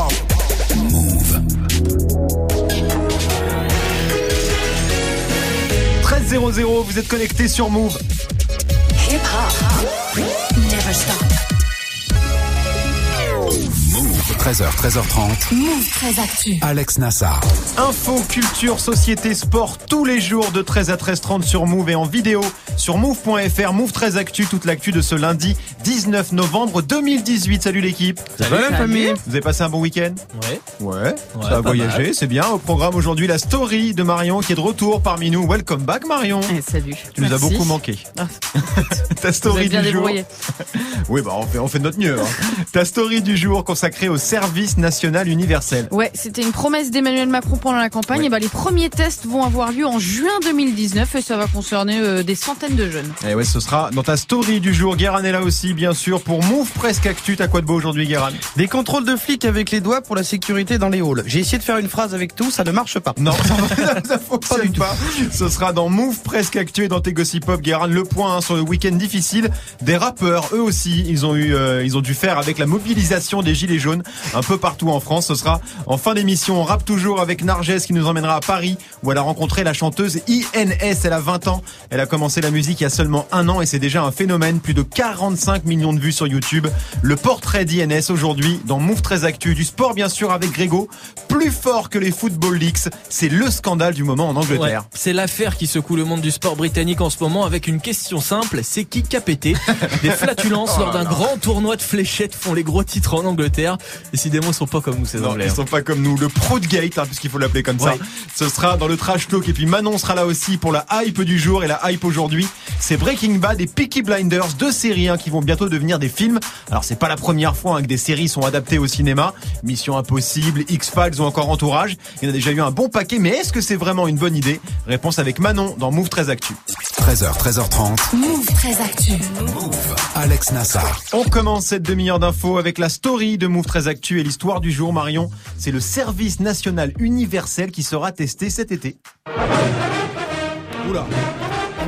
hop. Move. 13.00, vous êtes connecté sur Move. Hip hop. Never stop. Move. 13h, 13h30. Move très actu. Alex Nassar. Info, culture, société, sport, tous les jours de 13 à 13h30 sur Move et en vidéo sur move.fr. Move 13 Actu, toute l'actu de ce lundi 19 novembre 2018. Salut l'équipe. Ça va la famille Vous avez passé un bon week-end? Ouais. Ouais, ça a voyagé, c'est bien. Au programme aujourd'hui, la story de Marion qui est de retour parmi nous. Welcome back Marion. Eh, salut. Tu nous as beaucoup manqué. Ah. Ta Vous story êtes bien du jour. Oui, bah on fait, on fait de notre mieux. hein. Ta story du jour consacrée au service national universel. Ouais, c'était une promesse d'Emmanuel Macron pendant la campagne. Ouais. Et bah, les premiers tests vont avoir lieu en juin 2019 et ça va concerner euh, des centaines de jeunes. Et ouais, ce sera dans ta story du jour. Guérin est là aussi, bien sûr, pour Move Presque Actu. T'as quoi de beau aujourd'hui, Guérin? Des contrôles de flics avec les doigts pour la sécurité dans les halls. J'ai essayé de faire une phrase avec tout, ça ne marche pas. Non, ça, ça fonctionne pas. Ce sera dans Move Presque Actu et dans tes Gossip Pop, Guérin. Le point hein, sur le week-end difficile des rappeurs. Eux aussi, ils ont eu, euh, ils ont dû faire avec la mobilisation des gilets jaunes un peu partout en France. Ce sera en fin d'émission. On rappe toujours avec Narges qui nous emmènera à Paris où elle a rencontré la chanteuse INS. Elle a 20 ans. Elle a commencé la musique il y a seulement un an et c'est déjà un phénomène. Plus de 45 millions de vues sur YouTube. Le portrait d'INS aujourd'hui dans Move 13 Actu. Du sport bien sûr avec Grégo. Plus fort que les Football Leaks. C'est le scandale du moment en Ouais, Angleterre. c'est l'affaire qui secoue le monde du sport britannique en ce moment avec une question simple, c'est qui qui a pété Des flatulences Oh lors d'un grand tournoi de fléchettes font les gros titres en Angleterre? Décidément, ils sont pas comme nous ces Non, Anglais. ils hein. sont pas comme nous. Le Proudgate, hein, puisqu'il faut l'appeler comme ça. Ce sera dans le trash talk. Et puis Manon sera là aussi pour la hype du jour. Et la hype aujourd'hui, c'est Breaking Bad et Peaky Blinders, deux séries hein, qui vont bientôt devenir des films. Alors c'est pas la première fois hein, que des séries sont adaptées au cinéma. Mission Impossible, X-Files ou encore Entourage. Il y en a déjà eu un bon paquet. Mais est-ce que c'est vraiment une bonne idée? Réponse avec Manon dans Move 13 Actu. 13h, 13h30. Move très actu. Move. Alex Nassar. On commence cette demi-heure d'infos avec la story de Move 13 Actu et l'histoire du jour, Marion. C'est le service national universel qui sera testé cet été. Oula.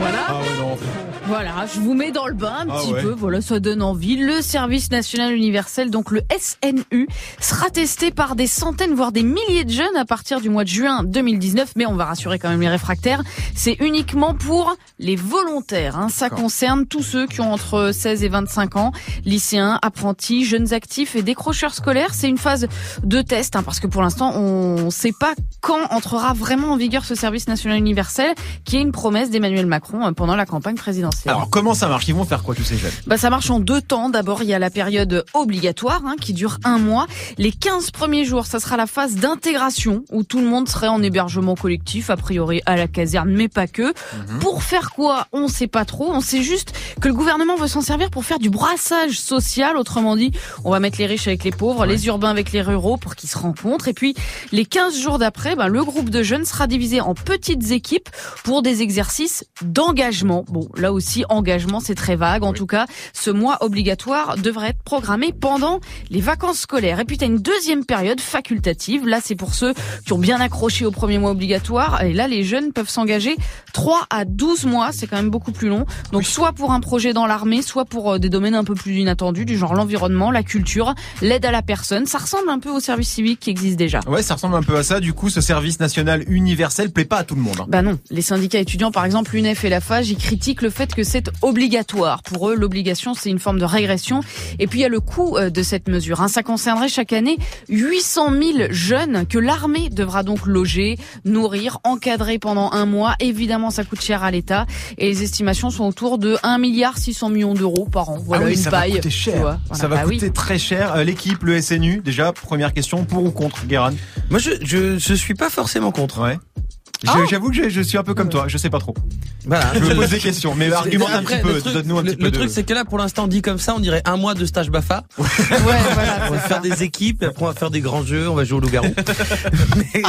Voilà. Ah ouais, non. Voilà, je vous mets dans le bain un Ah petit ouais. peu. Voilà, ça donne envie. Le service national universel, donc le SNU, sera testé par des centaines, voire des milliers de jeunes à partir du mois de juin 2019. Mais on va rassurer quand même les réfractaires. C'est uniquement pour les volontaires. Hein. Ça concerne tous ceux qui ont entre 16 et 25 ans, lycéens, apprentis, jeunes actifs et décrocheurs scolaires. C'est une phase de test, hein, parce que pour l'instant, on ne sait pas quand entrera vraiment en vigueur ce service national universel, qui est une promesse d'Emmanuel Macron euh, pendant la campagne présidentielle. Alors comment ça marche? Ils vont faire quoi tous ces jeunes? Bah, ça marche en deux temps. D'abord, il y a la période obligatoire hein, qui dure un mois. Les 15 premiers jours, ça sera la phase d'intégration où tout le monde serait en hébergement collectif, a priori à la caserne, mais pas que. Pour faire quoi? On sait pas trop. On sait juste que le gouvernement veut s'en servir pour faire du brassage social. Autrement dit, on va mettre les riches avec les pauvres, les urbains avec les ruraux pour qu'ils se rencontrent. Et puis, les 15 jours d'après, bah, le groupe de jeunes sera divisé en petites équipes pour des exercices d'engagement. Bon, là aussi, engagement, c'est très vague. En tout cas, ce mois obligatoire devrait être programmé pendant les vacances scolaires. Et puis, tu as une deuxième période facultative. Là, c'est pour ceux qui ont bien accroché au premier mois obligatoire. Et là, les jeunes peuvent s'engager 3 à 12 mois. C'est quand même beaucoup plus long. Donc, soit pour un projet dans l'armée, soit pour euh, des domaines un peu plus inattendus, du genre l'environnement, la culture, l'aide à la personne. Ça ressemble un peu au service civique qui existe déjà. Ouais, ça ressemble un peu à ça. Du coup, ce service national universel plaît pas à tout le monde. hein. Bah non, les syndicats étudiants, par exemple l'UNEF et la FAGE, ils critiquent le fait que c'est obligatoire. Pour eux, l'obligation, c'est une forme de régression. Et puis il y a le coût euh, de cette mesure. hein. Ça concernerait chaque année 800 000 jeunes que l'armée devra donc loger, nourrir, encadrer pendant un mois. Évidemment, ça coûte cher à l'État. Et les estimations sont autour de 1 milliard 600 millions d'euros par an. Voilà ah oui, une ça paille. va coûter tu cher. vois. Voilà, ça va bah oui. coûter très cher. Euh, L'équipe, le SNU, déjà, première question, pour ou contre, Guérin? Moi, je, je, je suis pas forcément contre. Ouais. Ah. J'avoue que je, je suis un peu comme toi, je sais pas trop. Voilà. Je me pose des questions, mais argumente un Après, petit peu, le truc, donne-nous un le- petit peu le de... truc, c'est que là, pour l'instant, dit comme ça, on dirait un mois de stage BAFA. Ouais, voilà, On va faire ça. des équipes, et après on va faire des grands jeux, on va jouer au loup-garou. mais,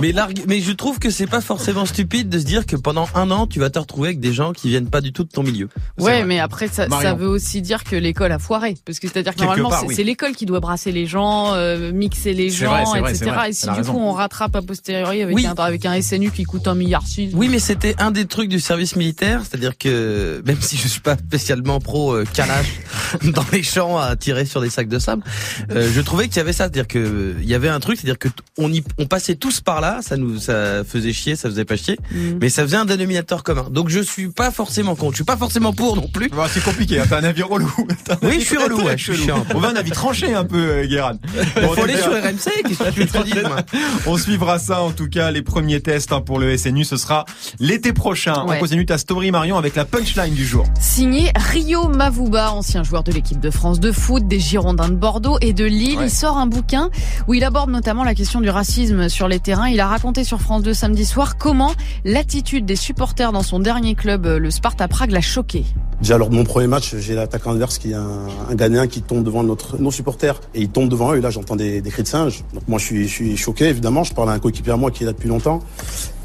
mais, mais je trouve que c'est pas forcément stupide de se dire que pendant un an, tu vas te retrouver avec des gens qui viennent pas du tout de ton milieu. Ouais, vrai. mais après ça, veut aussi dire que l'école a foiré, parce que c'est-à-dire que Quelque normalement c'est oui. l'école qui doit brasser les gens, euh, mixer les gens, vrai, etc. vrai. Et si du coup on rattrape a posteriori avec un avec un SNU qui coûte un milliard six. Oui, mais c'était un des trucs du service militaire, c'est-à-dire que même si je suis pas spécialement pro euh, calage dans les champs à tirer sur des sacs de sable, euh, je trouvais qu'il y avait ça, c'est-à-dire que euh, il y avait un truc, c'est-à-dire que on y, on passait tous par là, ça nous, ça faisait chier, ça faisait pas chier, Mm. mais ça faisait un dénominateur commun. Donc je suis pas forcément contre, je suis pas forcément pour non plus. Bah, c'est compliqué, hein, t'as un avis relou. Un Oui, avis je suis relou, ouais, je suis chiant. On va un avis tranché un peu, euh, Guérin. Bon, en Faut aller sur RMC, qu'est-ce que tu te moi On suivra ça en tout cas, les premiers tests hein, pour le SNU, ce sera l'été prochain. Ouais. On continue ta story Marion avec la punchline du jour. Signé Rio Mavuba, ancien joueur de l'équipe de France de foot, des Girondins de Bordeaux et de Lille. Ouais. Il sort un bouquin où il aborde notamment la question du racisme sur les terrains. Il a raconté sur France 2 samedi soir comment l'attitude des supporters dans son dernier club, le Sparta Prague, l'a choqué. Déjà lors de mon premier match, j'ai l'attaquant adverse qui est un, un Ghanéen qui tombe devant notre, nos supporters et il tombe devant eux et là j'entends des, cris de singe. Donc moi je suis, je suis choqué évidemment. Je parle à un coéquipier à moi qui est là depuis longtemps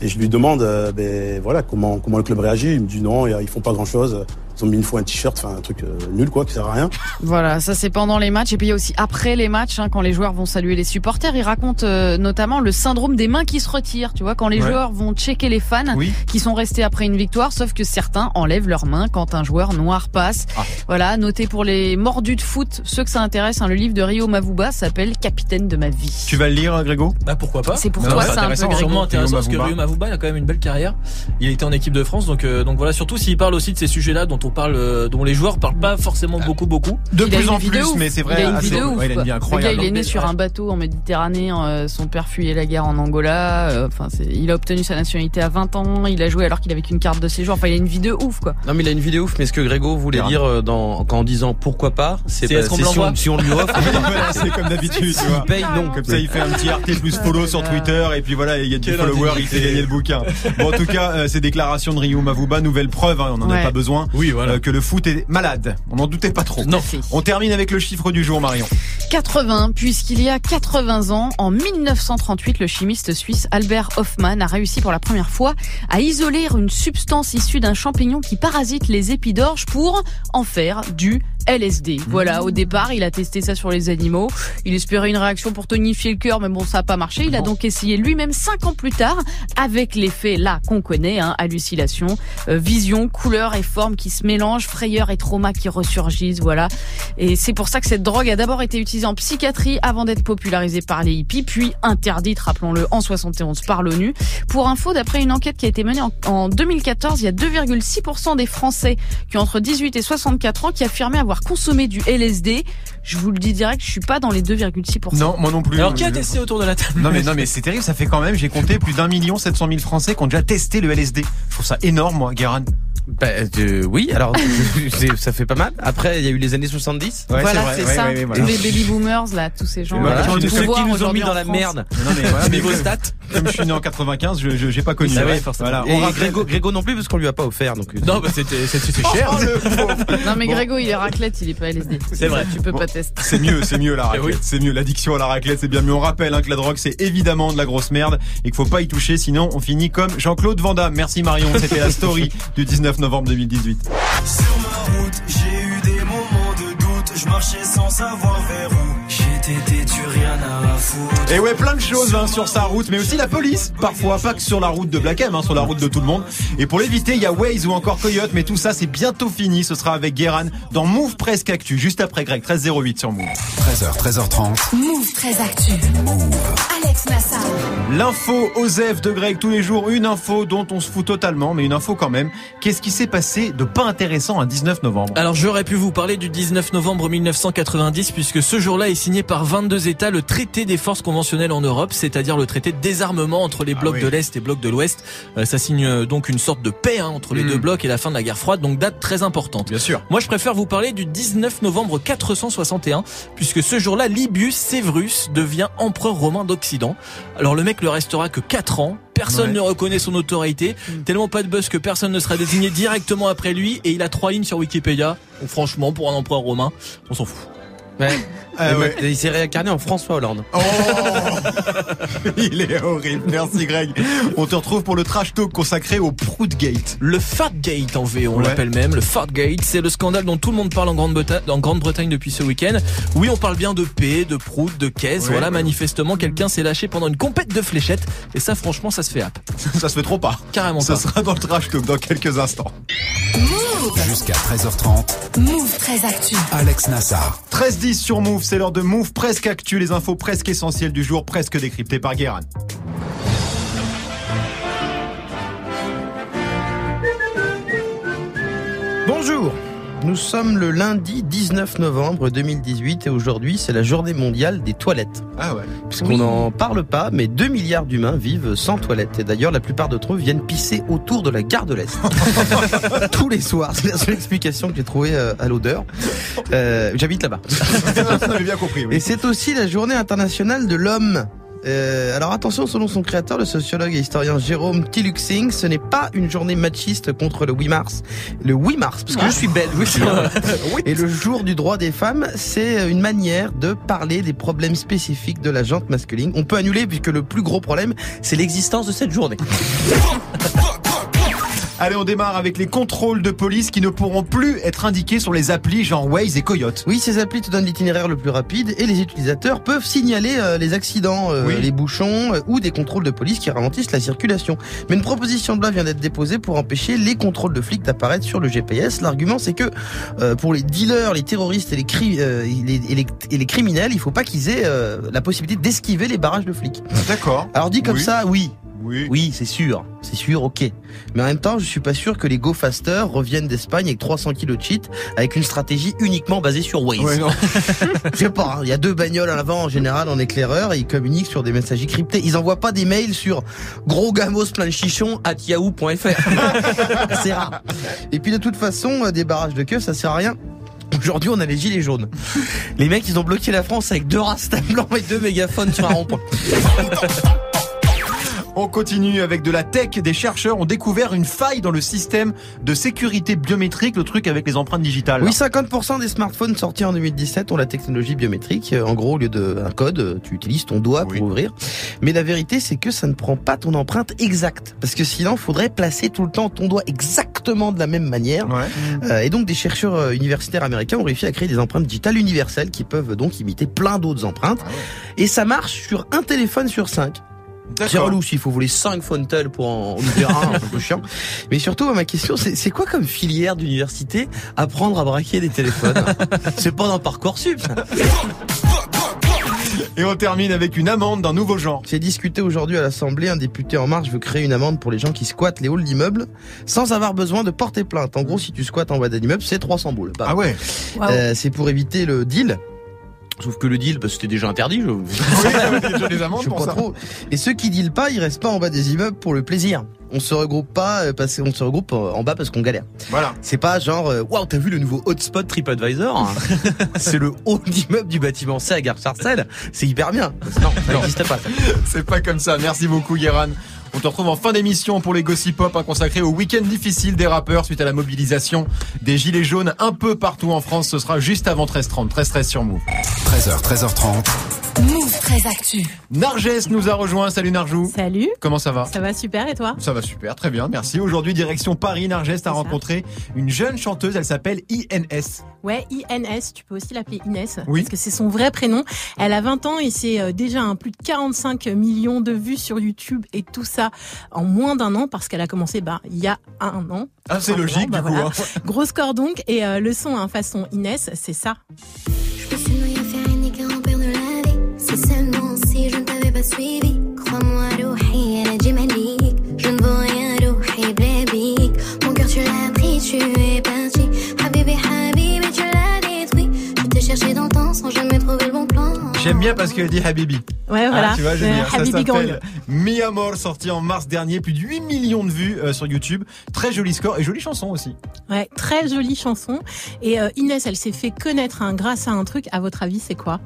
et je lui demande euh, ben voilà comment comment le club réagit. Il me dit non, ils font pas grand chose. Ils ont mis une fois un t-shirt, enfin un truc euh, nul quoi qui sert à rien. Voilà, ça c'est pendant les matchs et puis il y a aussi après les matchs hein, quand les joueurs vont saluer les supporters. Il raconte euh, notamment le syndrome des mains qui se retirent. Tu vois, quand les Ouais. joueurs vont checker les fans Oui. qui sont restés après une victoire, sauf que certains enlèvent leurs mains quand un joueur noir passe. Ah. Voilà, noté pour les mordus de foot, ceux que ça intéresse, hein, le livre de Rio Mavuba s'appelle Capitaine de ma vie. Tu vas le lire, Grégo? Bah pourquoi pas C'est pour Non, toi c'est intéressant. Sûrement intéressant parce que. Rio Mavuba il a quand même une belle carrière. Il a été en équipe de France donc euh, donc voilà surtout s'il parle aussi de ces sujets-là dont on parle euh, dont les joueurs parlent pas forcément beaucoup beaucoup. De Il plus en vie de plus, ouf. mais c'est vrai. Il a une assez- vie de ouf. ouais, il a une vie quoi. Le gars, il est né sur un bateau en Méditerranée. euh, son père fuyait la guerre en Angola. euh, Enfin, il a obtenu sa nationalité à 20 ans. Il a joué alors qu'il avait qu'une carte de séjour. Enfin, il a une vie de ouf, quoi. Non mais il a une vidéo ouf, mais ce que Grégo voulait dire euh, dans, en disant pourquoi pas, c'est me si, si on lui offre, c'est comme d'habitude, tu vois. il paye non. Comme ça, il fait un petit RT plus follow sur Twitter et puis voilà, il y a du Quelle follower, il fait gagner le bouquin. Bon, en tout cas, ces déclarations de Ryu Mavuba, nouvelle preuve, hein, on n'en a pas besoin, Oui voilà. euh, que le foot est malade. On n'en doutait pas trop. Fait. On termine avec le chiffre du jour, Marion. 80, puisqu'il y a 80 ans, en 1938, le chimiste suisse Albert Hoffmann a réussi pour la première fois à isoler une substance issue d'un champignon qui parasite les épidorges pour en faire du LSD. Voilà, au départ, il a testé ça sur les animaux. Il espérait une réaction pour tonifier le cœur, mais bon, ça n'a pas marché. Il a donc essayé lui-même cinq ans plus tard, avec l'effet là qu'on connaît, hein, hallucination, euh, vision, couleur et forme qui se mélangent, frayeur et trauma qui ressurgissent, voilà. Et c'est pour ça que cette drogue a d'abord été utilisée en psychiatrie avant d'être popularisée par les hippies, puis interdite, rappelons-le, en 71 par l'ONU. Pour info, d'après une enquête qui a été menée en, en 2014, il y a 2,6% des Français qui ont entre 18 et 64 ans qui affirmaient avoir consommé du LSD. Je vous le dis direct, je suis pas dans les 2,6%. Non, moi non plus. Alors qui a testé autour de la table Non mais non mais c'est terrible, ça fait quand même, j'ai compté plus d'un million sept cent mille Français qui ont déjà testé le LSD. Je trouve ça énorme, moi, Guérin. Bah, euh, oui, alors ça fait pas mal. Après, il y a eu les années 70. Ouais, voilà, c'est ouais, ça. ouais, ouais, voilà. Tous les baby boomers, là, tous ces gens. Voilà, ceux qui nous ont aujourd'hui mis dans la merde. Non mais voilà, mais comme- stats. Comme je suis né en 95, je je- j'ai pas connu. Ah Ouais, forcément. Voilà, Et Grégo, Grégo non plus parce qu'on lui a pas offert. Donc euh, Non bah c'était cher. Oh, le pauvre. Non, mais Bon. Grégo, il est raclette, il est pas LSD. C'est vrai. Tu peux Bon. pas tester. C'est mieux, c'est mieux la raclette. oui. C'est mieux l'addiction à la raclette, c'est bien mieux. On rappelle hein, que la drogue c'est évidemment de la grosse merde et qu'il faut pas y toucher, sinon on finit comme Jean-Claude Van Damme. Merci Marion, c'était la story du 19 novembre 2018. Sur ma route, j'ai eu des moments de doute. Je marchais sans savoir Et ouais, plein de choses hein, sur sa route, mais aussi la police, parfois pas que sur la route de Black M, hein, sur la route de tout le monde. Et pour l'éviter, il y a Waze ou encore Coyote, mais tout ça c'est bientôt fini. Ce sera avec Guéran dans Move Presque Actu, juste après Greg 1308 sur Move. 13h, 13h30. Move très actu. Alex Nassar. L'info Osef de Greg tous les jours, une info dont on se fout totalement, mais une info quand même. Qu'est-ce qui s'est passé de pas intéressant un 19 novembre? Alors j'aurais pu vous parler du 19 novembre 1990 puisque ce jour-là est signé par 22 États le traité des forces conventionnelles en Europe, c'est-à-dire le traité de désarmement entre les Ah blocs oui. de l'Est et blocs de l'Ouest. Euh, ça signe euh, donc une sorte de paix hein, entre les Mm. deux blocs et la fin de la guerre froide, donc date très importante. Bien sûr. Moi, je préfère vous parler du 19 novembre 461, puisque ce jour-là, Libius Severus devient empereur romain d'Occident. Alors le mec ne restera que 4 ans, personne Ouais. ne reconnaît son autorité, tellement pas de buzz que personne ne sera désigné directement après lui, et il a trois lignes sur Wikipédia. Donc franchement, pour un empereur romain, on s'en fout. Ouais. Ah ouais. Il s'est réincarné en François Hollande. Oh Il est horrible. Merci Greg. On te retrouve pour le trash talk consacré au Proudgate. Le Fartgate en VO, on Ouais. l'appelle même. Le Fartgate, c'est le scandale dont tout le monde parle en Grande-Bretagne depuis ce week-end. Oui, on parle bien de paix, de prout, de caisse. Ouais, voilà, ouais. manifestement, quelqu'un s'est lâché pendant une compète de fléchettes. Et ça, franchement, ça se fait app. Ça se fait trop pas. Carrément Ça pas. sera dans le trash talk dans quelques instants. Jusqu'à 13h30, Move très actu. Alex Nassar. 13-10 sur Move, c'est l'heure de Move presque actu, les infos presque essentielles du jour, presque décryptées par Guérin. Bonjour nous sommes le lundi 19 novembre 2018 et aujourd'hui c'est la journée mondiale des toilettes. Ah ouais. Puisqu'on n'en parle pas, mais 2 milliards d'humains vivent sans toilettes. Et d'ailleurs, la plupart d'entre eux viennent pisser autour de la gare de l'Est. Tous les soirs. C'est la seule explication que j'ai trouvée euh, à l'odeur. Euh, J'habite là-bas. Bien compris, Et c'est aussi la journée internationale de l'homme. Euh, alors attention, selon son créateur, le sociologue et historien Jérôme Tiluxing, ce n'est pas une journée machiste contre le 8 mars. Le 8 mars, parce que je suis belge. Oui, Et le jour du droit des femmes, c'est une manière de parler des problèmes spécifiques de la jante masculine. On peut annuler puisque le plus gros problème, c'est l'existence de cette journée. Allez, on démarre avec les contrôles de police qui ne pourront plus être indiqués sur les applis genre Waze et Coyote. Oui, ces applis te donnent l'itinéraire le plus rapide et les utilisateurs peuvent signaler euh, les accidents, euh, Oui. les bouchons euh, ou des contrôles de police qui ralentissent la circulation. Mais une proposition de loi vient d'être déposée pour empêcher les contrôles de flics d'apparaître sur le GPS. L'argument, c'est que pour les dealers, les terroristes et les, cri- les- et les, et les criminels, il faut pas qu'ils aient la possibilité d'esquiver les barrages de flics. D'accord. Alors dit comme Oui. ça, oui, Oui. oui, c'est sûr, c'est sûr, ok. Mais en même temps, je suis pas sûr que les Go Faster reviennent d'Espagne avec 300 kilos de cheat, avec une stratégie uniquement basée sur Waze. Ouais, non. Je sais pas, hein, il y a deux bagnoles à l'avant en général en éclaireur et ils communiquent sur des messages cryptés. Ils envoient pas des mails sur gros gamos plein de chichons at yahoo.fr. c'est rare. Et puis de toute façon, euh, des barrages de queue, ça sert à rien. Aujourd'hui, on a les gilets jaunes. Les mecs, ils ont bloqué la France avec deux rastas blancs et deux mégaphones sur un rond-point. On continue avec de la tech. Des chercheurs ont découvert une faille dans le système de sécurité biométrique, le truc avec les empreintes digitales. Oui, 50% des smartphones sortis en 2017 ont la technologie biométrique. Euh, En gros, au lieu d'un code, euh, tu utilises ton doigt Oui. pour ouvrir. Mais la vérité, c'est que ça ne prend pas ton empreinte exacte. Parce que sinon, il faudrait placer tout le temps ton doigt exactement de la même manière. Ouais. Euh, et donc, des chercheurs universitaires américains ont réussi à créer des empreintes digitales universelles qui peuvent donc imiter plein d'autres empreintes. Ah ouais. Et ça marche sur un téléphone sur cinq. C'est relou s'il faut voler 5 Fontel pour en ouvrir un, un peu chiant. Mais surtout, ma question, c'est quoi comme filière d'université apprendre à braquer des téléphones? C'est pas dans Parcoursup. Et on termine avec une amende d'un nouveau genre. C'est discuté aujourd'hui à l'Assemblée. Un député En Marche veut créer une amende pour les gens qui squattent les halls d'immeubles sans avoir besoin de porter plainte. En gros, si tu squattes en bas d'un immeuble, c'est 300 boules. Bah, Ah ouais. euh, c'est pour éviter le deal. Sauf que le deal, bah, c'était déjà interdit. Je... Oui, il y a déjà des amendes Je sais pour pas ça. trop. Et ceux qui dealent pas, ils restent pas en bas des immeubles pour le plaisir. On se regroupe pas euh, parce qu'on se regroupe euh, en bas parce qu'on galère. Voilà. C'est pas genre euh, waouh, t'as vu le nouveau hotspot TripAdvisor hein C'est le haut d'immeuble du bâtiment C à Gare Sarcelles. C'est hyper bien. Non, ça n'existe pas. ça. C'est pas comme ça. Merci beaucoup, Guéran. On te retrouve en fin d'émission pour les Gossip Pop hein, consacrés au week-end difficile des rappeurs suite à la mobilisation des Gilets jaunes un peu partout en France. Ce sera juste avant 13h30. 13h13 sur Move. 13h, 13h30. Move très actu. Narges nous a rejoint. Salut Narjou. Salut, Comment ça va ça va super et toi Ça va super, très bien, merci. Aujourd'hui, direction Paris, Narges a rencontré une jeune chanteuse, elle s'appelle INS. Ouais, INS, tu peux aussi l'appeler Inès, Oui. parce que c'est son vrai prénom. Elle a 20 ans et c'est euh, déjà un plus de 45 millions de vues sur YouTube et tout ça en moins d'un an parce qu'elle a commencé bah, il y a un an. Ah, c'est logique bah du coup. voilà. hein. Gros score donc et euh, le son hein, façon Inès, c'est ça. Seulement si je ne t'avais pas suivi. Crois-moi, Rouhi, elle a dit Malik. Je ne veux rien, Rouhi, blébik. Mon cœur, tu l'as pris, tu es parti. Habibi, Habibi, tu l'as détruit. Je t'ai cherché dans le temps sans jamais trouver le bon plan. J'aime bien parce qu'elle dit Habibi. Ouais, voilà. Ah, tu vois, j'aime bien. Ça s'appelle Mi Amor, sorti en mars dernier, plus de 8 millions de vues euh, sur YouTube. Très joli score et jolie chanson aussi. Ouais, très jolie chanson. Et euh, Inès, elle s'est fait connaître hein, grâce à un truc. À votre avis, c'est quoi?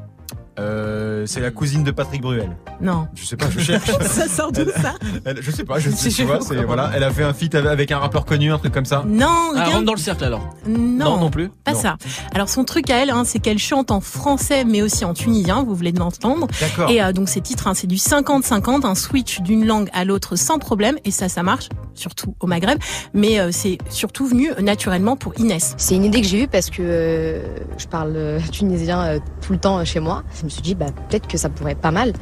Euh, c'est la cousine de Patrick Bruel. Non. Je sais pas, je cherche. ça sort d'où ça Elle- je sais pas, je sais, tu vois, voilà, elle a fait un feat avec un rappeur connu, un truc comme ça. Non, Ah, rien- rentre dans le cercle alors. non, non plus. Pas Non. ça. Alors son truc à elle, hein, c'est qu'elle chante en français, mais aussi en tunisien. Vous venez de l'entendre. D'accord. Et euh, donc ces titres, hein, c'est du 50-50, un switch d'une langue à l'autre sans problème. Et ça, ça marche, surtout au Maghreb. Mais euh, c'est surtout venu naturellement pour Inès. C'est une idée que j'ai eue parce que euh, je parle euh, tunisien euh, tout le temps euh, chez moi. Je me suis dit, bah, peut-être que ça pourrait être pas mal.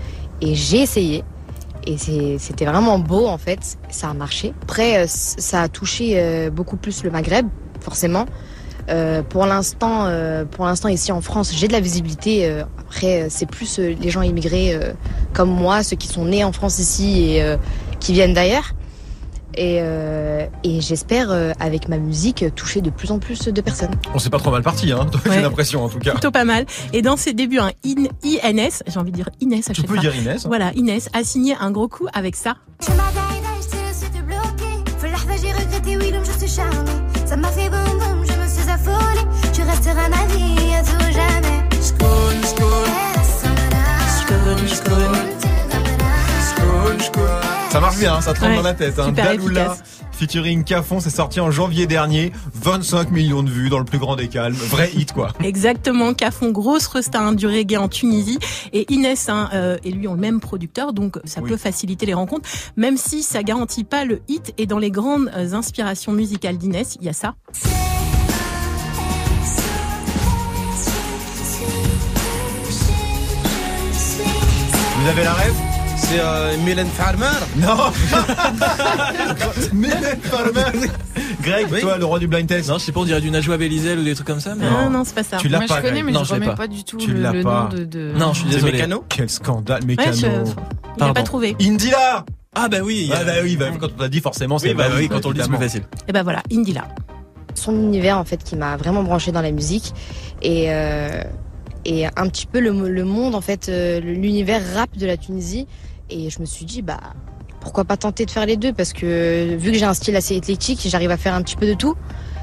Et j'ai essayé. Et c'était vraiment beau en fait. Ça a marché. Après, euh, ça a touché euh, beaucoup plus le Maghreb, forcément. Euh, pour l'instant, pour l'instant ici en France, j'ai de la visibilité. après, c'est plus les gens immigrés comme moi, ceux qui sont nés en France ici et qui viennent d'ailleurs. Et, euh, et j'espère, euh, avec ma musique, toucher de plus en plus de personnes. On s'est pas trop mal parti, hein ouais. j'ai l'impression en tout cas. Plutôt pas mal. Et dans ses débuts, hein, INS, j'ai envie de dire Inès à tu chaque peux fois. dire Inès. Voilà, Inès a signé un gros coup avec ça. Ça m'a fait bonhomme, je me suis affolée. Tu resteras ma vie à tout jamais. School, school. School, school. School, school. Ça marche bien, hein, ça Ouais, dans la tête. Hein. efficace. featuring Cafon, c'est sorti en janvier dernier. 25 millions de vues dans le plus grand des calmes. Vrai hit, quoi. Exactement, Cafon, grosse resta hein, du reggae en Tunisie. Et Inès hein, euh, et lui ont le même producteur, donc ça Oui. peut faciliter les rencontres, même si ça garantit pas le hit. Et dans les grandes euh, inspirations musicales d'Inès, il y a ça. Vous avez la rêve? C'est euh, Mylène Farmer. Non Mylène Farmer Greg, Oui. toi, le roi du blind test Non, je sais pas, on dirait du Najwa Belizel ou des trucs comme ça. Mais... Non. Non, non, c'est pas ça. Tu l'as Moi, pas, je connais, mais Non, je remets pas. pas du tout Tu le, l'as le pas. nom de. de... Non, je suis C'est désolé. Mécano Quel scandale, Ouais, Mécano je... Il n'a Pardon. pas trouvé. Indila Ah bah oui. Ah bah oui, bah, quand on l'a dit, forcément, c'est Oui, bah bah oui, quand on le dit, c'est plus facile. Et ben voilà, Indila. son univers en fait qui m'a vraiment branché dans la musique et euh, et un petit peu le, le monde en fait euh, l'univers rap de la Tunisie et je me suis dit bah pourquoi pas tenter de faire les deux? Parce que vu que j'ai un style assez éclectique j'arrive à faire un petit peu de tout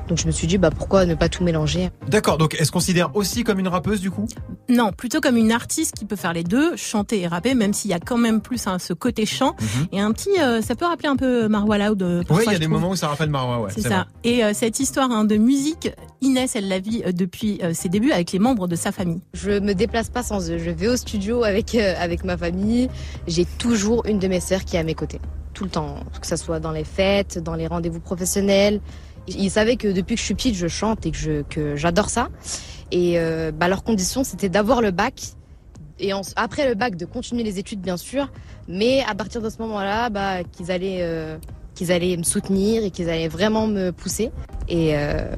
donc je me suis dit bah pourquoi ne pas tout mélanger? D'accord, donc elle se considère aussi comme une rappeuse du coup? Non, plutôt comme une artiste qui peut faire les deux, chanter et rapper, même s'il y a quand même plus hein, ce côté chant. Et un petit, euh, ça peut rappeler un peu Marwa Loud. euh, Oui, il y a des trouve. moments où ça rappelle Marwa, ouais. C'est ça. vrai. Et euh, cette histoire hein, de musique, Inès, elle la vit euh, depuis euh, ses débuts avec les membres de sa famille. je me déplace pas sans eux je vais au studio avec euh, avec ma famille j'ai toujours une de mes sœurs qui est à mes côtés tout le temps que ça soit dans les fêtes dans les rendez-vous professionnels ils savaient que depuis que je suis petite je chante et que je j'adore ça. Et euh, bah, leur condition c'était d'avoir le bac et après le bac de continuer les études bien sûr. Mais à partir de ce moment-là bah qu'ils allaient euh, qu'ils allaient me soutenir et qu'ils allaient vraiment me pousser. Et euh,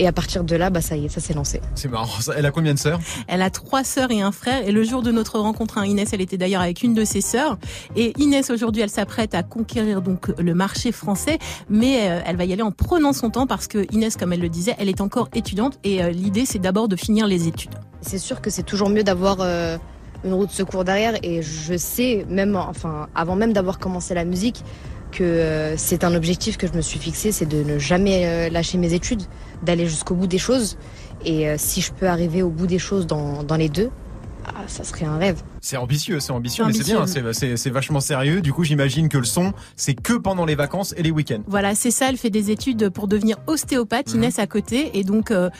et à partir de là bah ça y est ça s'est lancé C'est marrant. Elle a combien de sœurs? Elle a trois sœurs et un frère. Et le jour de notre rencontre, hein, Inès, elle était d'ailleurs avec une de ses sœurs. Et Inès, aujourd'hui, elle s'apprête à conquérir donc le marché français, mais euh, elle va y aller en prenant son temps parce que Inès, comme elle le disait, elle est encore étudiante et euh, l'idée, c'est d'abord de finir les études. C'est sûr que c'est toujours mieux d'avoir euh, une roue de secours derrière et je sais même enfin avant même d'avoir commencé la musique que c'est un objectif que je me suis fixé, c'est de ne jamais lâcher mes études, d'aller jusqu'au bout des choses et euh, si je peux arriver au bout des choses dans, dans les deux, ah, ça serait un rêve. C'est ambitieux, c'est ambitieux, mais c'est bien, c'est- c'est c'est vachement sérieux. Du coup, j'imagine que le son, c'est que pendant les vacances et les week-ends. Voilà, c'est ça. Elle fait des études pour devenir ostéopathe, Mhm. Inès à côté, et donc euh,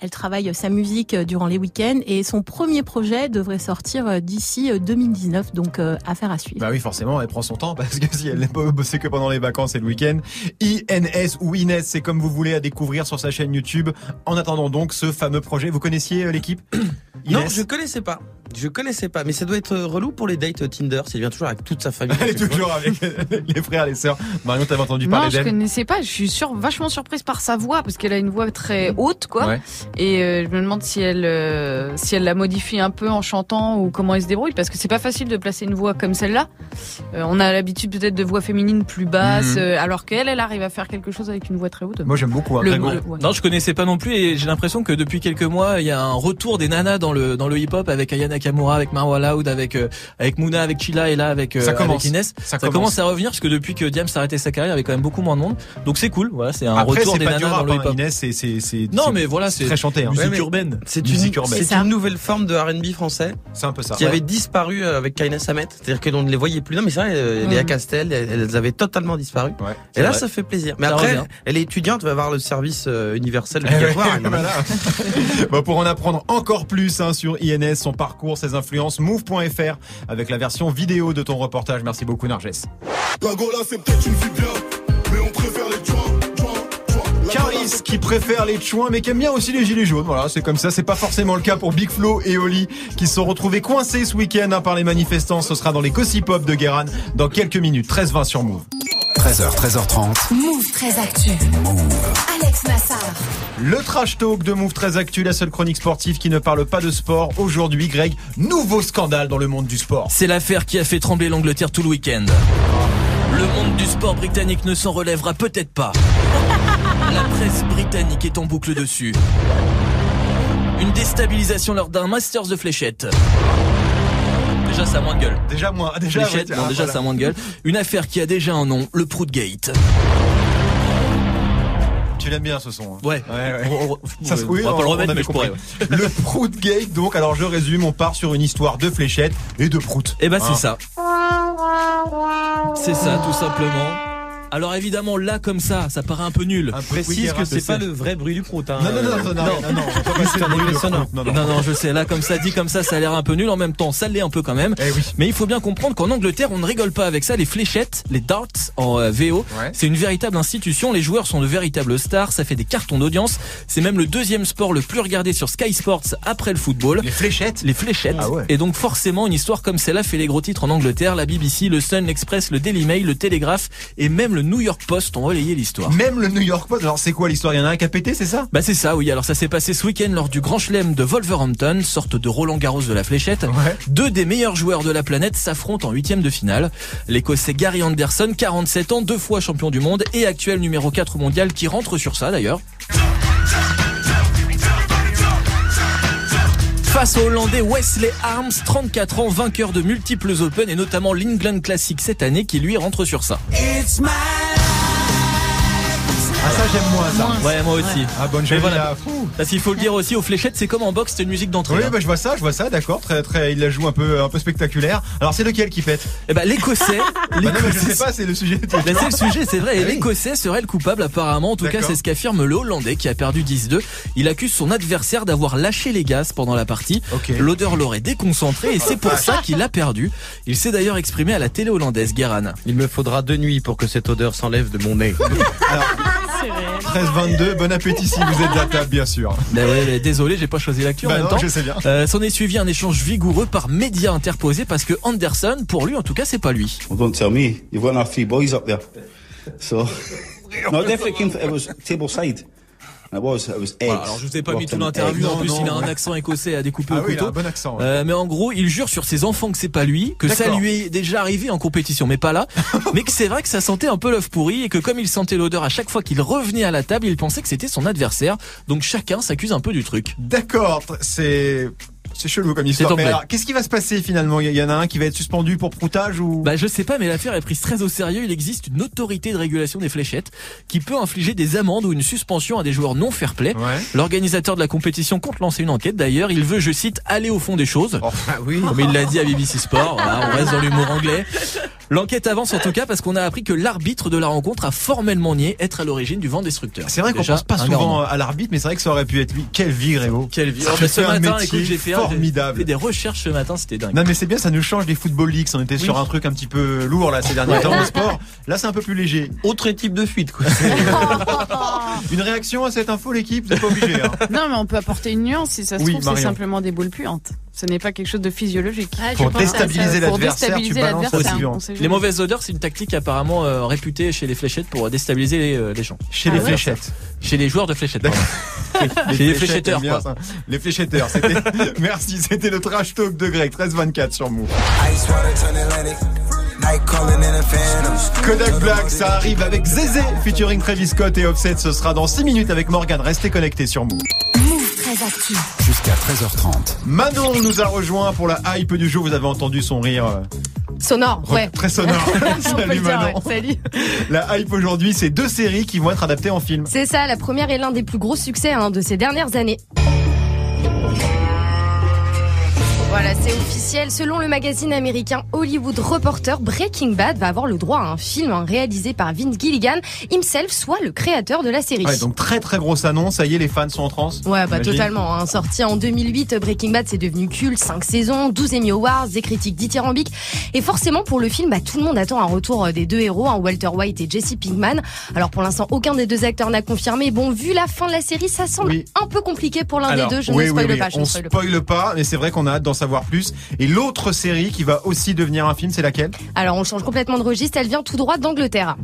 elle travaille sa musique euh, durant les week-ends. Et son premier projet devrait sortir euh, d'ici euh, 2019, donc euh, affaire à suivre. Bah oui, forcément, elle prend son temps parce que si elle n'est pas bossée que pendant les vacances et le week-end, INS ou Inès, c'est comme vous voulez à découvrir sur sa chaîne YouTube. En attendant donc ce fameux projet, vous connaissiez l'équipe Non, Inès je connaissais pas. Je connaissais pas, mais ça doit être relou pour les dates Tinder. S'il vient toujours avec toute sa famille. Elle est toujours avec les frères, les sœurs. Marion, t'avais entendu Non, parler je d'elle connaissais pas. Je suis sur, vachement surprise par sa voix parce qu'elle a une voix très haute, quoi. Ouais. Et euh, je me demande si elle, euh, si elle la modifie un peu en chantant ou comment elle se débrouille parce que c'est pas facile de placer une voix comme celle-là. Euh, on a l'habitude peut-être de voix féminines plus basses, euh, alors qu'elle, elle arrive à faire quelque chose avec une voix très haute. Moi, j'aime beaucoup. Hein, Le- le- ouais. Non, je connaissais pas non plus et j'ai l'impression que depuis quelques mois, il y a un retour des nanas dans le dans le hip-hop avec Ayana Nakamura, avec Marwa Loud, avec euh, avec Mouna, avec Chila et là avec, euh, Ça commence. avec Inès. Ça Ça, commence. commence. à revenir parce que depuis que Diam s'est arrêté sa carrière, il y avait quand même beaucoup moins de monde. Donc c'est cool. Voilà, c'est un Après, retour des pas nanas dans le hein, hip-hop. Inès, c'est, c'est, c'est, Non, mais voilà, c'est très chanté, hein. musique Ouais, urbaine. C'est une, Musique urbaine. c'est une nouvelle forme de R&B français C'est un peu ça. qui avait disparu euh, avec Kaina Samet. C'est-à-dire que l'on ne les voyait plus. Non, mais c'est vrai, euh, Mm. Léa Castel, elles, avaient totalement disparu. Ouais. Et là, vrai. ça fait plaisir. Mais Ça après, revient. elle est étudiante, va avoir le service euh, universel Eh ouais, obligatoire. Elle- voilà. Bon, pour en apprendre encore plus hein, sur INS, son parcours, ses influences, move.fr avec la version vidéo de ton reportage. Merci beaucoup Narges. La Gola, c'est peut-être une vie bien, mais on préfère les joints, Caris qui préfère les chouins mais qui aime bien aussi les gilets jaunes. Voilà, c'est comme ça. C'est pas forcément le cas pour Big Flo et Oli qui se sont retrouvés coincés ce week-end hein, par les manifestants. Ce sera dans les Gossip Pop de Guéran dans quelques minutes. 13-20 sur Move. 13h, 13h30. Move très actu. Alex Nassar. Le trash talk de Move très Actu, la seule chronique sportive qui ne parle pas de sport. Aujourd'hui, Greg, nouveau scandale dans le monde du sport. C'est l'affaire qui a fait trembler l'Angleterre tout le week-end. Le monde du sport britannique ne s'en relèvera peut-être pas. La presse britannique est en boucle dessus. Une déstabilisation lors d'un Masters de fléchettes. Déjà, ça a moins de gueule. Déjà moins, déjà, ouais, bon, ah, déjà voilà. ça a moins de gueule. Une affaire qui a déjà un nom, le Proudgate. Tu l'aimes bien ce son. hein. Ouais. Ouais, ouais. On, Ça se- oui, on va pas le remettre, mais je pourrais. Le Proutgate, donc, alors je résume, on part sur une histoire de fléchettes et de prout. Eh ben Hein. c'est ça. C'est ça, tout simplement. Alors évidemment, là comme ça, ça paraît un peu nul. Un peu Précise que c'est pas le vrai bruit du prout. Hein. Non, non, non, non, non, non, non, non, je sais, là comme ça, dit comme ça, ça a l'air un peu nul. En même temps, ça l'est un peu quand même. Eh oui. Mais il faut bien comprendre qu'en Angleterre, on ne rigole pas avec ça. Les fléchettes, les darts en euh, VO, Ouais. c'est une véritable institution. Les joueurs sont de véritables stars. Ça fait des cartons d'audience. C'est même le deuxième sport le plus regardé sur Sky Sports après le football. Les fléchettes Les fléchettes. Ah ouais. Et donc forcément, une histoire comme celle-là fait les gros titres en Angleterre. La BBC, le Sun, l'Express, le Daily Mail, le Télégraphe et même le New York Post ont relayé l'histoire. Même le New York Post, alors c'est quoi l'histoire? Il y en a un qui a pété, c'est ça? Bah c'est ça, oui. Alors ça s'est passé ce week-end lors du Grand Chelem de Wolverhampton, sorte de Roland Garros de la fléchette. Ouais. Deux des meilleurs joueurs de la planète s'affrontent en huitième de finale. L'Écossais Gary Anderson, 47 ans, deux fois champion du monde et actuel numéro 4 mondial, qui rentre sur ça d'ailleurs. Face au Hollandais Wesley Arms, 34 ans, vainqueur de multiples Open et notamment l'England Classic cette année, qui lui rentre sur ça. Ah ça j'aime moins ça. Moins. Ouais, moi aussi. Ah bonne Mais journée voilà. là. Fou. Parce qu'il faut le dire aussi, aux fléchettes, c'est comme en boxe, c'est une musique d'entrée. Oui, hein. bah je vois ça, je vois ça, d'accord, très très, il la joue un peu un peu spectaculaire. Alors c'est lequel qui pète Eh ben, l'Écossais, Bah non, mais je sais pas, c'est le sujet. Ben, c'est le sujet, c'est vrai. Et Ah oui. l'Écossais serait le coupable apparemment. En tout cas, c'est ce qu'affirme le Hollandais qui a perdu 10-2. Il accuse son adversaire d'avoir lâché les gaz pendant la partie. Ok. L'odeur l'aurait déconcentré et c'est pour ça qu'il a perdu. Il s'est d'ailleurs exprimé à la télé hollandaise, Guéran. Il me faudra deux nuits pour que cette odeur s'enlève de mon nez. 13-22, bon appétit si vous êtes à table bien sûr. Ben ouais, mais désolé, j'ai pas choisi l'actu en Bah même temps. je sais bien. Euh, S'en est suivi un échange vigoureux par médias interposés parce que Anderson, pour lui en tout cas, c'est pas lui. Well, don't tell me. You've got enough three boys up there. So, no, it definitely came. It was table side. Was. Was. Voilà, alors je vous ai pas mis tout l'interview, en plus non, il a un accent écossais à découper Ah au oui, il a couteau. un bon accent. ouais. Euh, mais en gros, il jure sur ses enfants que c'est pas lui, que ça lui est déjà arrivé en compétition, mais pas là. mais que c'est vrai que ça sentait un peu l'œuf pourri et que comme il sentait l'odeur à chaque fois qu'il revenait à la table, il pensait que c'était son adversaire. Donc chacun s'accuse un peu du truc. D'accord, c'est c'est chelou comme histoire. anglais. Mais alors, qu'est-ce qui va se passer finalement? Il y en a un qui va être suspendu pour proutage ou? Bah je sais pas, mais l'affaire est prise très au sérieux. Il existe une autorité de régulation des fléchettes qui peut infliger des amendes ou une suspension à des joueurs non fair-play. Ouais. L'organisateur de la compétition compte lancer une enquête. D'ailleurs, il veut, je cite, aller au fond des choses. Oh, Ah oui. Comme il l'a dit à BBC Sport, voilà, on reste dans l'humour anglais. L'enquête avance en tout cas parce qu'on a appris que l'arbitre de la rencontre a formellement nié être à l'origine du vent destructeur. C'est vrai qu'on pense pas souvent à l'arbitre, mais c'est vrai que ça aurait pu être lui. Quelle vie, Grégo. Quelle vie. Oh, bah, ce un matin, écoute, j'ai fait, formidable. j'ai fait des recherches ce matin, c'était dingue. Non mais c'est bien, ça nous change des football leagues. On était sur un truc un petit peu lourd là ces derniers temps au sport. Là c'est un peu plus léger. Autre type de fuite, quoi. Une réaction à cette info l'équipe, vous êtes pas obligé. Hein. Non, mais on peut apporter une nuance. Si ça se Oui, trouve, c'est simplement des boules puantes. Ce n'est pas quelque chose de physiologique. Pour déstabiliser l'adversaire, tu balances au. Hein. Les mauvaises odeurs, c'est une tactique apparemment euh, réputée chez les fléchettes pour déstabiliser les, euh, gens. Chez les fléchettes Chez les joueurs de fléchettes. les, les fléchetteurs. Les fléchetteurs. Merci, c'était le trash talk de Greg, 13-24 sur Mou. Kodak Black, ça arrive avec Zézé, featuring Travis Scott et Offset. Ce sera dans 6 minutes avec Morgan. Restez connectés sur Mou. Jusqu'à 13h30. Manon nous a rejoint pour la hype du jour. Vous avez entendu son rire. Euh, sonore, ouais. Très sonore. salut, Manon. Salut. La hype aujourd'hui, c'est deux séries qui vont être adaptées en film. C'est ça, la première est l'un des plus gros succès hein, de ces dernières années. Voilà, c'est officiel. Selon le magazine américain Hollywood Reporter, Breaking Bad va avoir le droit à un film hein, réalisé par Vince Gilligan, himself, soit le créateur de la série. Ouais, donc très très grosse annonce. Ça y est, les fans sont en transe. Ouais, bah totalement. Hein. Sorti en 2008, Breaking Bad c'est devenu culte, 5 saisons, 12 Emmy Awards, des critiques dithyrambiques. Et forcément pour le film, bah, tout le monde attend un retour euh, des deux héros, hein, Walter White et Jesse Pinkman. Alors pour l'instant, aucun des deux acteurs n'a confirmé. Bon, vu la fin de la série, ça semble Oui. un peu compliqué pour l'un des deux. Je oui, ne oui, pas. Je on ne spoile pas, mais c'est vrai qu'on a hâte d'en savoir plus. Et l'autre série qui va aussi devenir un film, c'est laquelle? Alors on change complètement de registre. Elle vient tout droit d'Angleterre.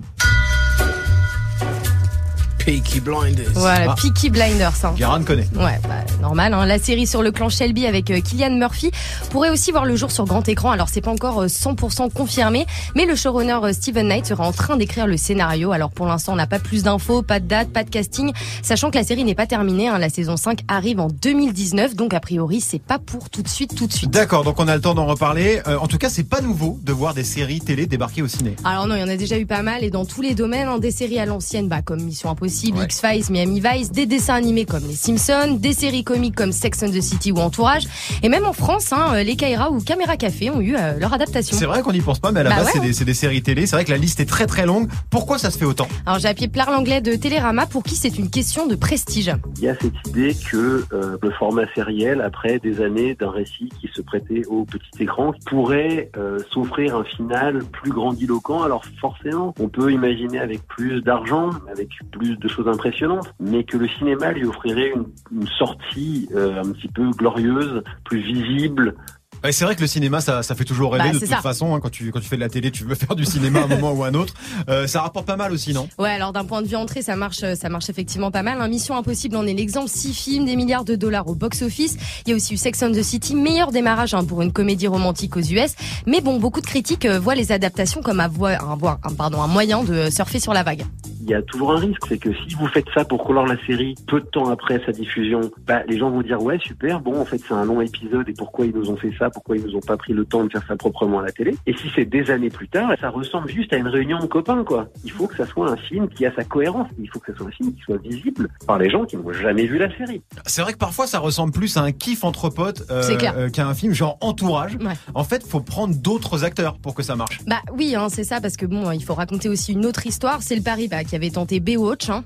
Peaky Blinders. Voilà, Ah. Peaky Blinders. hein. Garan connaît. Ouais, bah, normal. Hein. La série sur le clan Shelby avec euh, Killian Murphy pourrait aussi voir le jour sur grand écran. Alors c'est pas encore euh, 100% confirmé, mais le showrunner euh, Steven Knight sera en train d'écrire le scénario. Alors pour l'instant, on n'a pas plus d'infos, pas de date, pas de casting, sachant que la série n'est pas terminée. Hein. La saison 5 arrive en 2019, donc a priori c'est pas pour tout de suite, tout de suite. D'accord, donc on a le temps d'en reparler. Euh, en tout cas, c'est pas nouveau de voir des séries télé débarquer au ciné. Alors non, il y en a déjà eu pas mal et dans tous les domaines, hein, des séries à l'ancienne, bah, comme Mission Impossible, Ouais. X-Files, Miami Vice, des dessins animés comme Les Simpsons, des séries comiques comme Sex and the City ou Entourage, et même en France, hein, euh, les Kaira ou Caméra Café ont eu euh, leur adaptation. C'est vrai qu'on n'y pense pas, mais à la Bah base, ouais, c'est hein. des, c'est des séries télé. C'est vrai que la liste est très très longue. Pourquoi ça se fait autant? Alors j'ai appelé Plar l'anglais de Télérama pour qui c'est une question de prestige? Il y a cette idée que euh, le format sériel, après des années d'un récit qui se prêtait au petit écran, pourrait euh, s'offrir un final plus grandiloquent. Alors forcément, on peut imaginer avec plus d'argent, avec plus de choses impressionnantes, mais que le cinéma lui offrirait une, une sortie euh, un petit peu glorieuse, plus visible, Ouais, c'est vrai que le cinéma, ça, ça fait toujours rêver Bah, de toute ça. façon. hein, quand tu quand tu fais de la télé, tu veux faire du cinéma à un moment ou à un autre. Euh, ça rapporte pas mal aussi, non? Ouais, alors d'un point de vue entrée, ça marche, ça marche effectivement pas mal. Un Mission Impossible en est l'exemple. Six films, des milliards de dollars au box-office. Il y a aussi eu Sex and the City, meilleur démarrage hein, pour une comédie romantique aux US. Mais bon, beaucoup de critiques euh, voient les adaptations comme un, un- pardon, un moyen de surfer sur la vague. Il y a toujours un risque, c'est que si vous faites ça pour clore la série peu de temps après sa diffusion, bah, les gens vont dire ouais super, bon en fait c'est un long épisode et pourquoi ils nous ont fait ça, pourquoi ils nous ont pas pris le temps de faire ça proprement à la télé? Et si c'est des années plus tard, ça ressemble juste à une réunion de copains quoi. Il faut que ça soit un film qui a sa cohérence, il faut que ça soit un film qui soit visible par les gens qui n'ont jamais vu la série. C'est vrai que parfois ça ressemble plus à un kiff entre potes euh, euh, qu'à un film genre entourage. Ouais. En fait, faut prendre d'autres acteurs pour que ça marche. Bah oui, hein, c'est ça, parce que bon, il faut raconter aussi une autre histoire. C'est le Paris bah, qui avait tenté Baywatch, hein,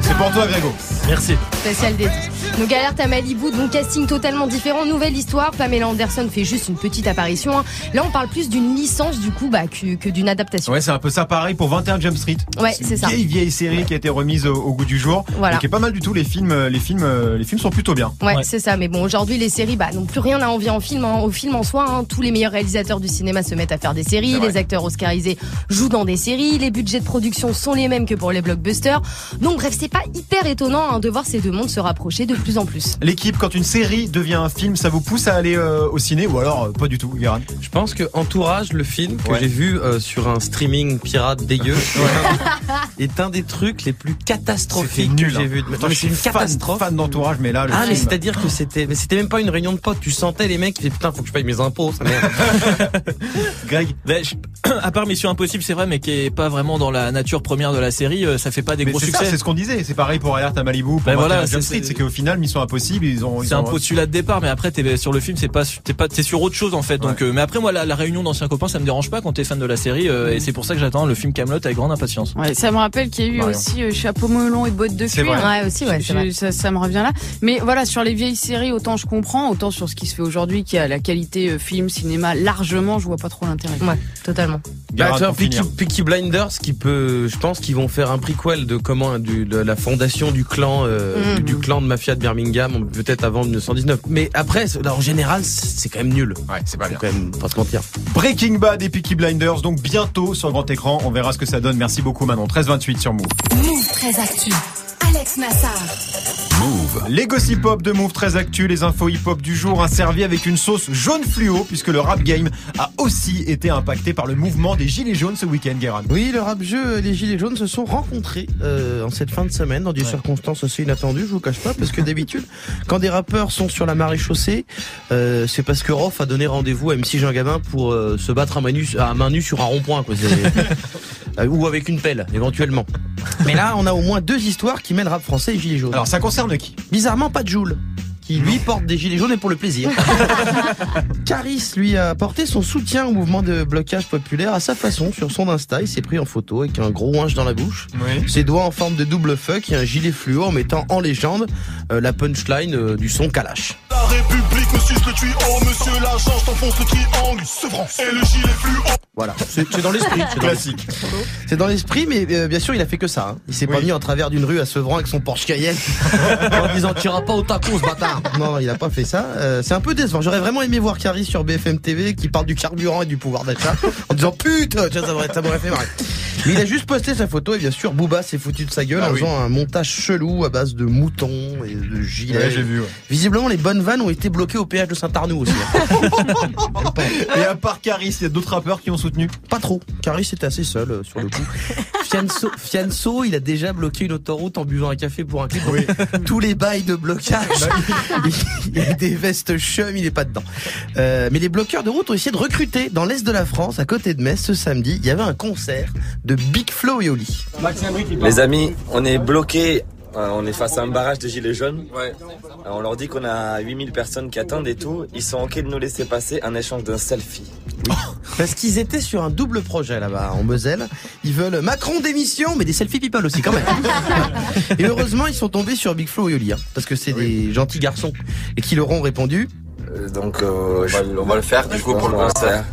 C'est pour toi, Grégo. Merci. spécial dédié. Donc alerte à Malibu, donc casting totalement différent, nouvelle histoire. Pamela Anderson fait juste une petite apparition. hein. Là, on parle plus d'une licence du coup bah, que, que d'une adaptation. Ouais, c'est un peu ça pareil pour 21 Jump Street. Ouais, c'est ça. Vieille vieille série qui a été remise au, au goût du jour. Voilà. Et qui est pas mal du tout. Les films, euh, les films, euh, les films sont plutôt bien. Ouais, c'est ça. Mais bon, aujourd'hui, les séries, bah, n'ont plus rien à envier en film, hein. au film en soi. hein. Tous les meilleurs réalisateurs du cinéma se mettent à faire des séries. Les acteurs oscarisés jouent dans des séries. Les budgets de production sont les mêmes que pour les blockbusters. Donc, bref, c'est pas hyper étonnant hein, de voir ces deux mondes se rapprocher de plus en plus. L'équipe, quand une série devient un film, ça vous pousse à aller euh, au ciné ou alors euh, pas du tout, Guérin Je pense que Entourage, le film que Ouais. j'ai vu euh, sur un streaming pirate dégueu, est un des trucs les plus catastrophiques nul, que j'ai hein. vu. Pourtant, mais je c'est une suis fan- catastrophe. fan d'entourage, mais là, le ah mais c'est-à-dire que c'était, mais c'était même pas une réunion de potes. Tu sentais les mecs qui disaient putain faut que je paye mes impôts. Ça. Greg, Ben, je- à part Mission Impossible, c'est vrai, mais qui est pas vraiment dans la nature première de la série, ça fait pas des mais gros ça, succès. Qu'on disait. C'est pareil pour Alerte à Malibu, pour Ben 21 voilà, Jump Street, c'est- qu'au final, Mission Impossible, ils ont. C'est un postulat de départ, mais après t'es sur le film, c'est pas, t'es pas, t'es sur autre chose en fait. Donc, euh, mais après moi, la, la réunion d'anciens copains, ça me dérange pas quand t'es fan de la série, euh, et c'est pour ça que j'attends le film Camelot avec grande impatience. Ouais, ça me rappelle qu'il y a eu Marion. aussi euh, chapeau melon et bottes de cuir. vrai. Ouais, aussi, ouais, Je- ça, ça me revient là. Mais voilà, sur les vieilles séries, autant je comprends, autant sur ce qui se fait aujourd'hui, qui a la qualité euh, film, cinéma, largement, je vois pas trop l'intérêt. Ouais, totalement. Bah, tu vois, Peaky. Peaky Blinders qui peut, je pense qu'ils vont faire un prequel de comment du, de la fondation du clan euh, Mhm. du, du clan de mafia de Birmingham peut-être avant 1919. Mais après c'est- en général c'est quand même nul. Ouais, c'est pas bien. Quand même pas se mentir. Breaking Bad et Peaky Blinders, donc bientôt sur grand écran. On verra ce que ça donne. Merci beaucoup, Manon. 13-28 sur Move. Move très actu. Alex Nassar. Move. Les gossip hop de Move très actu, les infos hip hop du jour, servi avec une sauce jaune fluo, puisque le rap game a aussi été impacté par le mouvement des gilets jaunes ce week-end, Guérin. Oui, le rap jeu, les gilets jaunes se sont rencontrés euh, en cette fin de semaine dans des circonstances assez inattendues, je vous cache pas, parce que d'habitude, quand des rappeurs sont sur la marée chaussée, euh, c'est parce que Rof a donné rendez-vous à MC Jean Gabin pour euh, se battre à main nue, à main nue sur un rond-point, euh, ou avec une pelle, éventuellement. Mais là, on a au moins deux histoires qui mêlent rap français et gilets jaunes. Alors, ça concerne qui? Bizarrement, pas de Joule. Qui lui porte des gilets jaunes et pour le plaisir. Caris lui a apporté son soutien au mouvement de blocage populaire à sa façon sur son Insta. Il s'est pris en photo avec un gros hanche dans la bouche, ses doigts en forme de double fuck et un gilet fluo en mettant en légende euh, la punchline euh, du son Kalash. La République me suce le tuyau, monsieur l'agent, je t'enfonce le triangle, Sevran, et le gilet fluo. Voilà, c'est c'est dans l'esprit. c'est Classique. C'est dans l'esprit, mais euh, bien sûr, il a fait que ça. hein. Il s'est pas mis en travers d'une rue à Sevran avec son Porsche Cayenne en disant t'iras pas au taco, ce bâtard. Non, il a pas fait ça. Euh, c'est un peu décevant. J'aurais vraiment aimé voir Carrie sur BFM TV qui parle du carburant et du pouvoir d'achat en disant putain, ça m'aurait fait marrer. Mais il a juste posté sa photo et bien sûr, Booba s'est foutu de sa gueule Ah en oui. faisant un montage chelou à base de moutons et de gilets. Ouais, j'ai vu, ouais. Visiblement, les bonnes vannes ont été bloquées au péage de Saint-Arnoux aussi. Et à part Caris, il y a d'autres rappeurs qui ont soutenu? Pas trop. Caris était assez seul euh, sur le coup. Fianso, Fianso, il a déjà bloqué une autoroute en buvant un café pour un clip. Donc, Tous les bails de blocage. il y a des vestes chum, il est pas dedans. Euh, mais les bloqueurs de route ont essayé de recruter dans l'est de la France, à côté de Metz, ce samedi. Il y avait un concert de Big Flo et Oli. Les amis, on est bloqués, euh, on est face à un barrage de gilets jaunes. Euh, On leur dit qu'on a 8000 personnes qui attendent et tout. Ils sont ok de nous laisser passer un échange d'un selfie. Parce qu'ils étaient sur un double projet là-bas en Moselle. Ils veulent Macron démission, mais des selfies people aussi quand même. et heureusement, ils sont tombés sur Big Flo et Oli, hein, parce que c'est des gentils garçons et qui leur ont répondu. donc euh, on, va, le faire du coup pour le concert.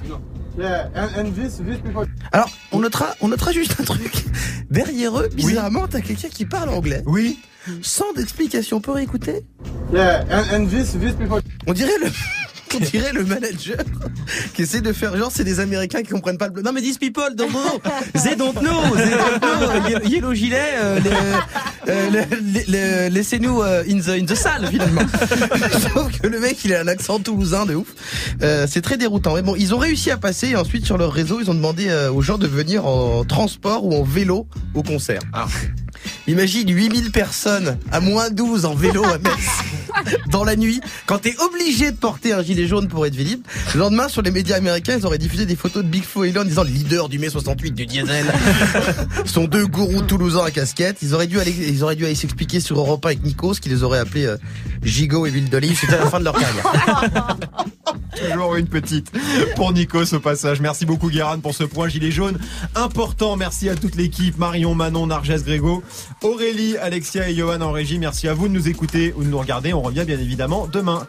Alors, on notera, on notera juste un truc. Derrière eux, bizarrement, t'as quelqu'un qui parle anglais. Oui. Sans d'explication. On peut réécouter? On dirait le. On dirait le manager qui essaie de faire genre c'est des Américains qui comprennent pas le bleu. Non mais these people don't know, they don't know, they don't know. Ye- Yellow gilet, euh, le- euh, le- le- le- laissez-nous euh, in the in the salle finalement. Sauf que le mec il a un accent toulousain de ouf. Euh, c'est très déroutant. Mais bon, ils ont réussi à passer et ensuite sur leur réseau ils ont demandé euh, aux gens de venir en transport ou en vélo au concert. Imagine 8000 personnes à moins 12 en vélo à Metz dans la nuit. Quand t'es obligé de porter un gilet jaune pour être visible, le lendemain sur les médias américains, ils auraient diffusé des photos de Big Flo et en disant le leader du mai 68 du diesel. sont deux gourous toulousains à casquette. Ils auraient dû aller, ils auraient dû aller s'expliquer sur Europe 1 avec Nikos, qui les aurait appelés euh, Gigot et Ville d'Olive. C'était la fin de leur carrière. Toujours une petite pour Nikos au passage. Merci beaucoup Guérin pour ce point gilet jaune important. Merci à toute l'équipe, Marion, Manon, Narges, Grégo, Aurélie, Alexia et Johan en régie. Merci à vous de nous écouter ou de nous regarder. On revient bien évidemment demain.